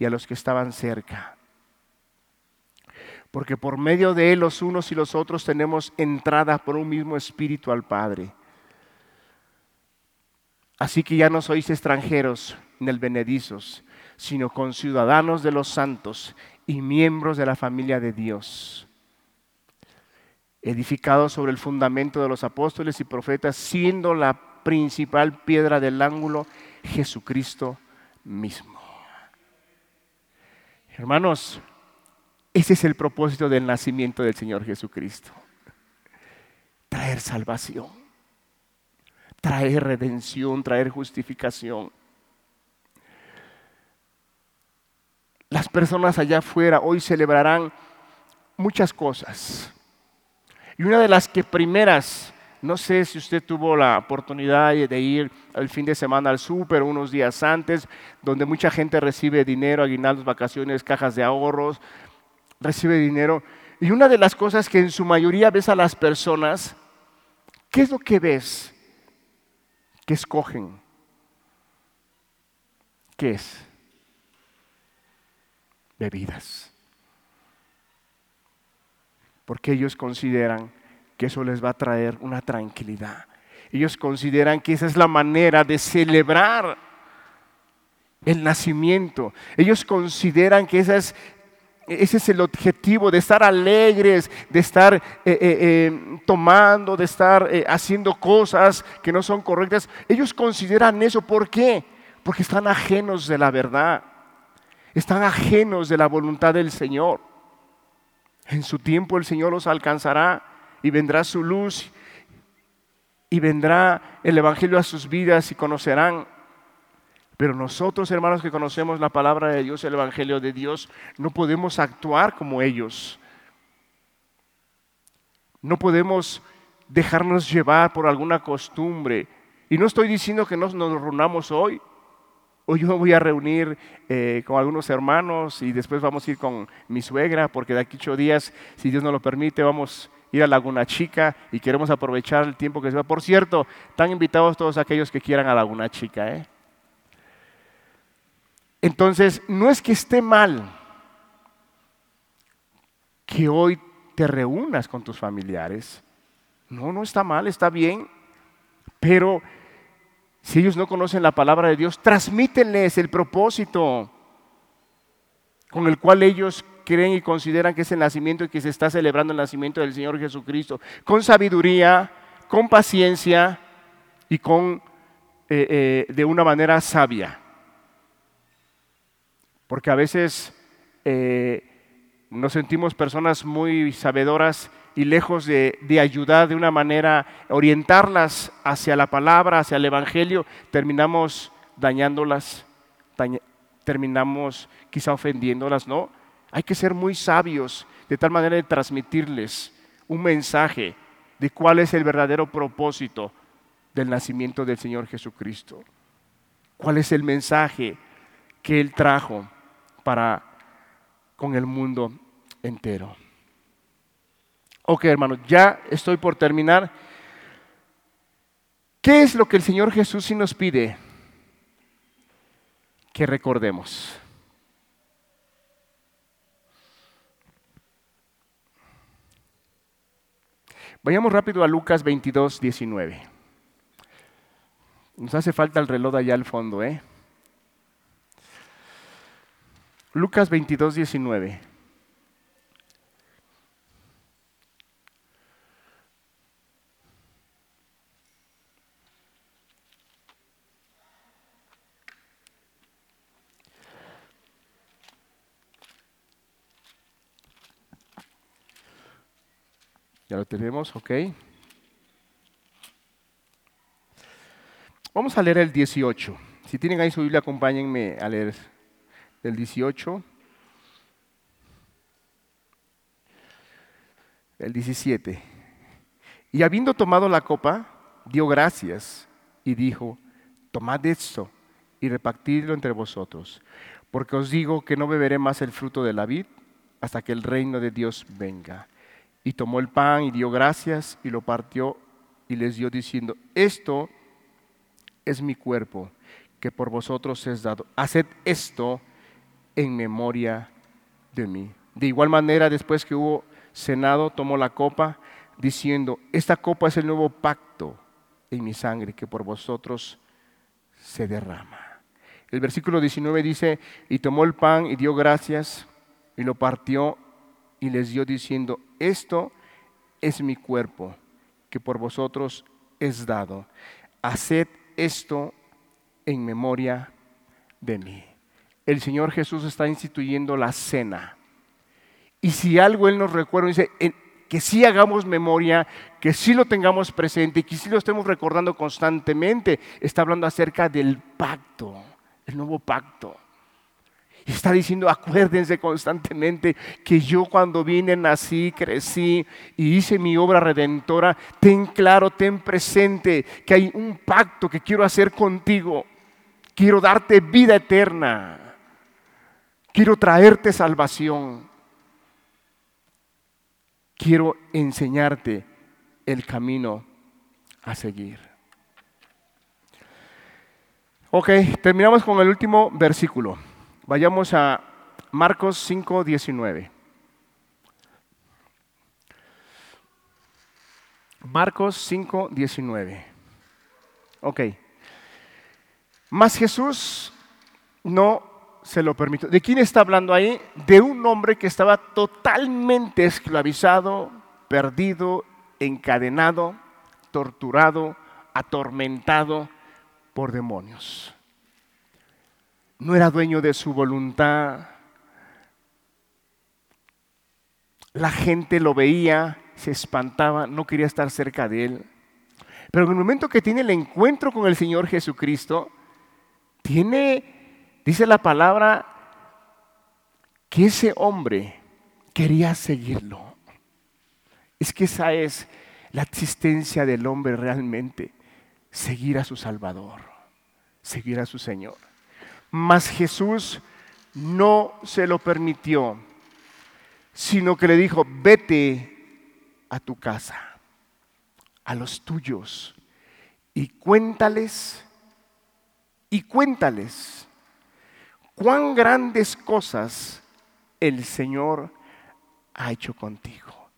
y a los que estaban cerca. Porque por medio de él los unos y los otros tenemos entrada por un mismo espíritu al Padre. Así que ya no sois extranjeros el benedizos, sino conciudadanos de los santos y miembros de la familia de Dios, edificados sobre el fundamento de los apóstoles y profetas, siendo la principal piedra del ángulo Jesucristo mismo. Hermanos, ese es el propósito del nacimiento del Señor Jesucristo. Traer salvación, traer redención, traer justificación. Las personas allá afuera hoy celebrarán muchas cosas. Y una de las que primeras, no sé si usted tuvo la oportunidad de ir el fin de semana al súper unos días antes, donde mucha gente recibe dinero, aguinaldos, vacaciones, cajas de ahorros, recibe dinero. Y una de las cosas que en su mayoría ves a las personas, ¿qué es lo que ves? Que escogen. ¿Qué es? bebidas. Porque ellos consideran que eso les va a traer una tranquilidad. Ellos consideran que esa es la manera de celebrar el nacimiento. Ellos consideran que esa es, ese es el objetivo, de estar alegres, de estar eh, eh, eh, tomando, de estar haciendo cosas que no son correctas. Ellos consideran eso. ¿Por qué? Porque están ajenos de la verdad están ajenos de la voluntad del Señor. En su tiempo el Señor los alcanzará y vendrá su luz y vendrá el Evangelio a sus vidas y conocerán. Pero nosotros, hermanos, que conocemos la palabra de Dios, el Evangelio de Dios, no podemos actuar como ellos. No podemos dejarnos llevar por alguna costumbre. Y no estoy diciendo que nos, nos reunamos hoy. Hoy yo me voy a reunir eh, con algunos hermanos y después vamos a ir con mi suegra, porque de aquí ocho días, si Dios nos lo permite, vamos ir a Laguna Chica y queremos aprovechar el tiempo que se va. Por cierto, están invitados todos aquellos que quieran a Laguna Chica. ¿eh? Entonces, no es que esté mal que hoy te reúnas con tus familiares. No, no está mal, está bien. Pero si ellos no conocen la palabra de Dios, transmítenles el propósito con el cual ellos creen y consideran que es el nacimiento y que se está celebrando el nacimiento del Señor Jesucristo. Con sabiduría, con paciencia y con eh, eh, de una manera sabia. Porque a veces eh, nos sentimos personas muy sabedoras y lejos de, ayudar de una manera, orientarlas hacia la palabra, hacia el Evangelio, terminamos dañándolas, terminamos quizá ofendiéndolas, ¿no? Hay que ser muy sabios de tal manera de transmitirles un mensaje de cuál es el verdadero propósito del nacimiento del Señor Jesucristo. ¿Cuál es el mensaje que Él trajo? para con el mundo entero. Ok, hermanos, ya estoy por terminar. ¿Qué es lo que el Señor Jesús sí nos pide? Que recordemos. Vayamos rápido a Lucas 22, 19. Nos hace falta el reloj allá al fondo, ¿eh? Lucas 22, 19. Ya lo tenemos, ok. Vamos a leer el 18. Si tienen ahí su Biblia, acompáñenme a leer del 18, el 17. Y habiendo tomado la copa, dio gracias y dijo, tomad esto y repartidlo entre vosotros, porque os digo que no beberé más el fruto de la vid hasta que el reino de Dios venga. Y tomó el pan y dio gracias y lo partió y les dio diciendo, esto es mi cuerpo que por vosotros es dado. Haced esto en memoria de mí. De igual manera, después que hubo cenado, tomó la copa, diciendo, esta copa es el nuevo pacto en mi sangre que por vosotros se derrama. El versículo 19 dice, y tomó el pan y dio gracias y lo partió y les dio diciendo, esto es mi cuerpo que por vosotros es dado. Haced esto en memoria de mí el Señor Jesús está instituyendo la cena. Y si algo Él nos recuerda, dice, que sí hagamos memoria, que sí lo tengamos presente que sí lo estemos recordando constantemente. Está hablando acerca del pacto, el nuevo pacto. Está diciendo, acuérdense constantemente que yo cuando vine, nací, crecí y hice mi obra redentora, ten claro, ten presente que hay un pacto que quiero hacer contigo. Quiero darte vida eterna. Quiero traerte salvación. Quiero enseñarte el camino a seguir. Ok, terminamos con el último versículo. Vayamos a Marcos 5, 19. Marcos 5, 19. Ok. Mas Jesús no se lo permito. ¿De quién está hablando ahí? De un hombre que estaba totalmente esclavizado, perdido, encadenado, torturado, atormentado por demonios. No era dueño de su voluntad. La gente lo veía, se espantaba, no quería estar cerca de él. Pero en el momento que tiene el encuentro con el Señor Jesucristo, Tiene, dice la palabra, que ese hombre quería seguirlo. Es que esa es la existencia del hombre realmente, seguir a su Salvador, seguir a su Señor. Mas Jesús no se lo permitió, sino que le dijo, vete a tu casa, a los tuyos, y cuéntales, y cuéntales cuán grandes cosas el Señor ha hecho contigo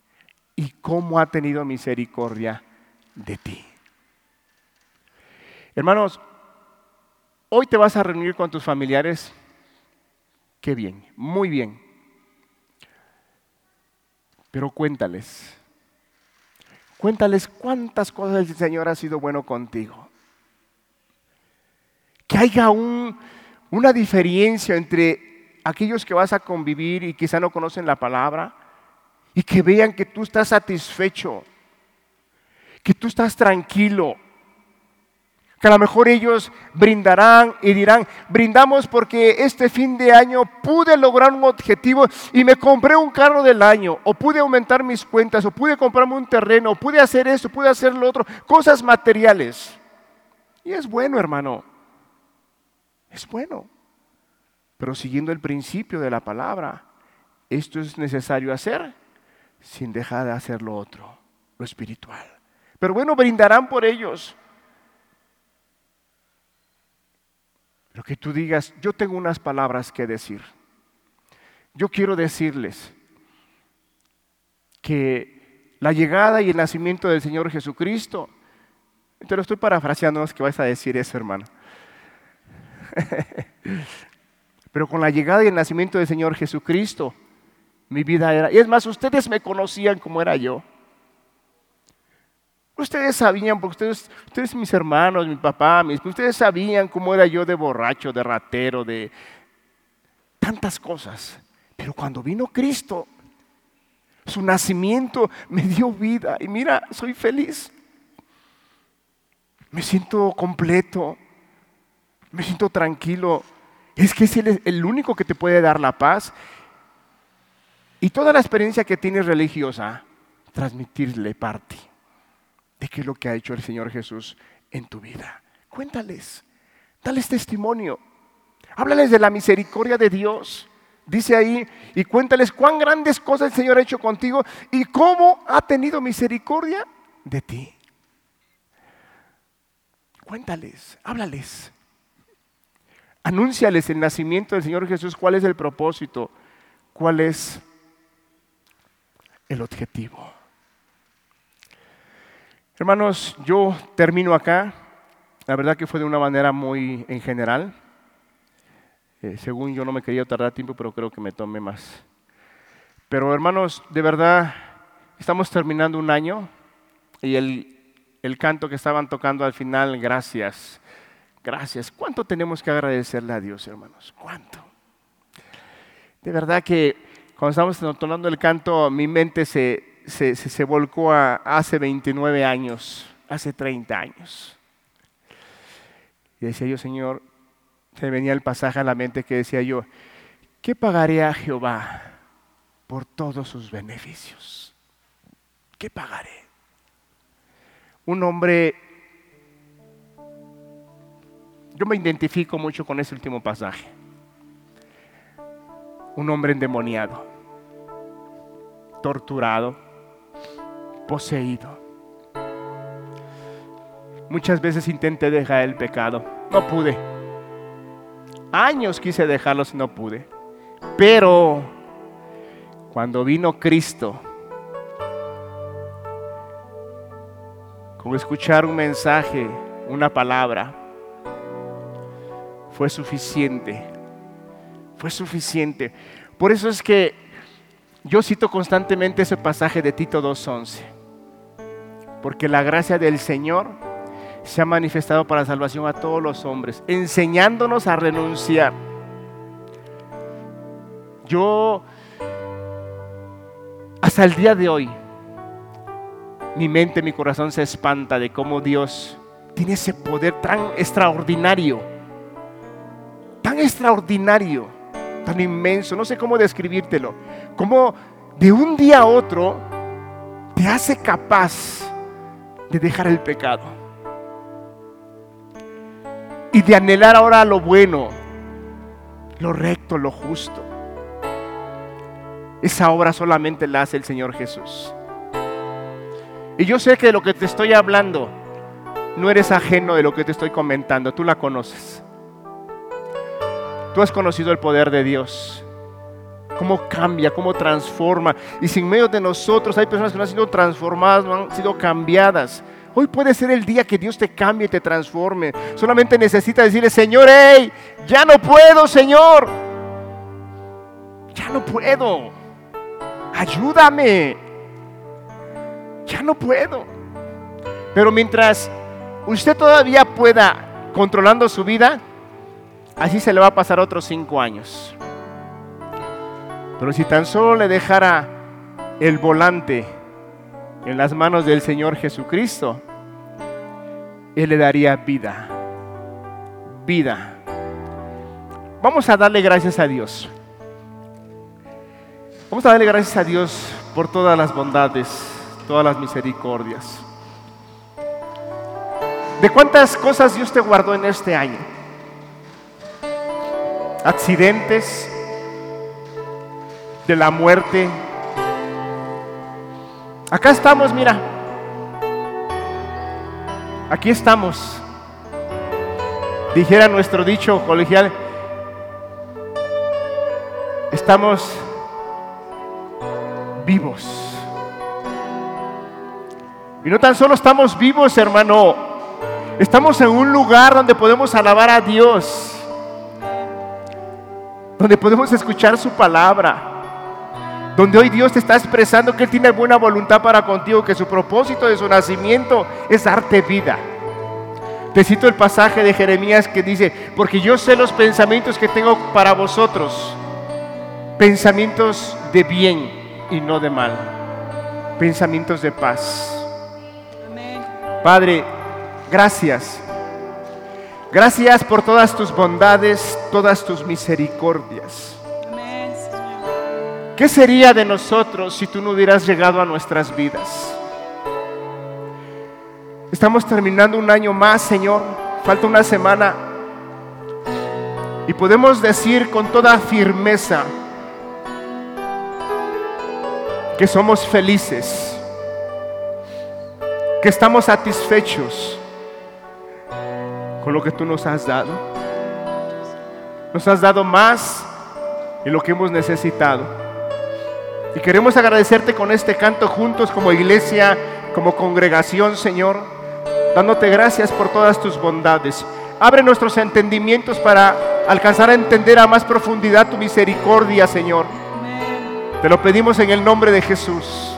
y cómo ha tenido misericordia de ti. Hermanos, hoy te vas a reunir con tus familiares. Qué bien, muy bien. Pero cuéntales, cuéntales cuántas cosas el Señor ha sido bueno contigo. Que haya una diferencia entre aquellos que vas a convivir y quizá no conocen la palabra y que vean que tú estás satisfecho, que tú estás tranquilo, que a lo mejor ellos brindarán y dirán, brindamos porque este fin de año pude lograr un objetivo y me compré un carro del año, o pude aumentar mis cuentas, o pude comprarme un terreno, o pude hacer esto, pude hacer lo otro, cosas materiales. Y es bueno, hermano, es bueno, pero siguiendo el principio de la palabra, esto es necesario hacer sin dejar de hacer lo otro, lo espiritual. Pero bueno, brindarán por ellos. Lo que tú digas, yo tengo unas palabras que decir. Yo quiero decirles que la llegada y el nacimiento del Señor Jesucristo, te lo estoy parafraseando, no es que vas a decir eso, hermano. (laughs) Pero con la llegada y el nacimiento del Señor Jesucristo, mi vida era. Y es más, ustedes me conocían como era yo. Ustedes sabían, porque ustedes, ustedes mis hermanos, mi papá, mis, ustedes sabían cómo era yo de borracho, de ratero, de tantas cosas. Pero cuando vino Cristo, su nacimiento me dio vida. Y mira, soy feliz. Me siento completo. Me siento tranquilo. Es que es el único que te puede dar la paz y toda la experiencia que tienes religiosa, transmitirle parte de qué es lo que ha hecho el Señor Jesús en tu vida. Cuéntales, dales testimonio, háblales de la misericordia de Dios. Dice ahí, y cuéntales cuán grandes cosas el Señor ha hecho contigo y cómo ha tenido misericordia de ti. Cuéntales, háblales. Anúnciales el nacimiento del Señor Jesús, cuál es el propósito, cuál es el objetivo. Hermanos, yo termino acá. La verdad que fue de una manera muy en general. Eh, según yo no me quería tardar tiempo, pero creo que me tome más. Pero hermanos, de verdad, estamos terminando un año y el, el canto que estaban tocando al final, gracias, gracias. ¿Cuánto tenemos que agradecerle a Dios, hermanos? ¿Cuánto? De verdad que cuando estábamos entonando el canto, mi mente se, se, volcó hace 29 años, hace 30 años. Y decía yo, Señor, se venía el pasaje a la mente que decía yo, ¿qué pagaré a Jehová por todos sus beneficios? ¿Qué pagaré? Un hombre, yo me identifico mucho con ese último pasaje, un hombre endemoniado torturado, poseído. Muchas veces intenté dejar el pecado, no pude. Años quise dejarlo y no pude. Pero cuando vino Cristo, con escuchar un mensaje, una palabra, fue suficiente. Fue suficiente. Por eso es que yo cito constantemente ese pasaje de Tito 2.11, porque la gracia del Señor se ha manifestado para salvación a todos los hombres, enseñándonos a renunciar. Yo, hasta el día de hoy, mi mente, mi corazón se espanta de cómo Dios tiene ese poder tan extraordinario extraordinario, tan inmenso, no sé cómo describírtelo, como de un día a otro te hace capaz de dejar el pecado y de anhelar ahora lo bueno, lo recto, lo justo. Esa obra solamente la hace el Señor Jesús. Y yo sé que de lo que te estoy hablando, no eres ajeno de lo que te estoy comentando, tú la conoces. Tú has conocido el poder de Dios, cómo cambia, cómo transforma. Y sin medio de nosotros hay personas que no han sido transformadas, no han sido cambiadas. Hoy puede ser el día que Dios te cambie y te transforme. Solamente necesitas decirle, Señor, hey, ya no puedo, Señor. Ya no puedo. Ayúdame. Ya no puedo. Pero mientras usted todavía pueda controlando su vida, así se le va a pasar otros cinco años. Pero si tan solo le dejara el volante en las manos del Señor Jesucristo, Él le daría vida. Vida. Vamos a darle gracias a Dios. Vamos a darle gracias a Dios por todas las bondades, todas las misericordias. ¿De cuántas cosas Dios te guardó en este año? Accidentes, de la muerte, Acá estamos, mira. Aquí estamos. Dijera nuestro dicho colegial, estamos vivos. Y no tan solo estamos vivos, hermano, estamos en un lugar donde podemos alabar a Dios, donde podemos escuchar su palabra donde hoy Dios te está expresando que Él tiene buena voluntad para contigo, que su propósito de su nacimiento es darte vida. Te cito el pasaje de Jeremías que dice, porque yo sé los pensamientos que tengo para vosotros, pensamientos de bien y no de mal, pensamientos de paz. Padre, gracias. Gracias por todas tus bondades, todas tus misericordias. ¿Qué sería de nosotros si tú no hubieras llegado a nuestras vidas? Estamos terminando un año más, Señor. Falta una semana. Y podemos decir con toda firmeza que somos felices, que estamos satisfechos con lo que tú nos has dado. Nos has dado más de lo que hemos necesitado. Y queremos agradecerte con este canto juntos como iglesia, como congregación, Señor, dándote gracias por todas tus bondades. Abre nuestros entendimientos para alcanzar a entender a más profundidad tu misericordia, Señor. Te lo pedimos en el nombre de Jesús.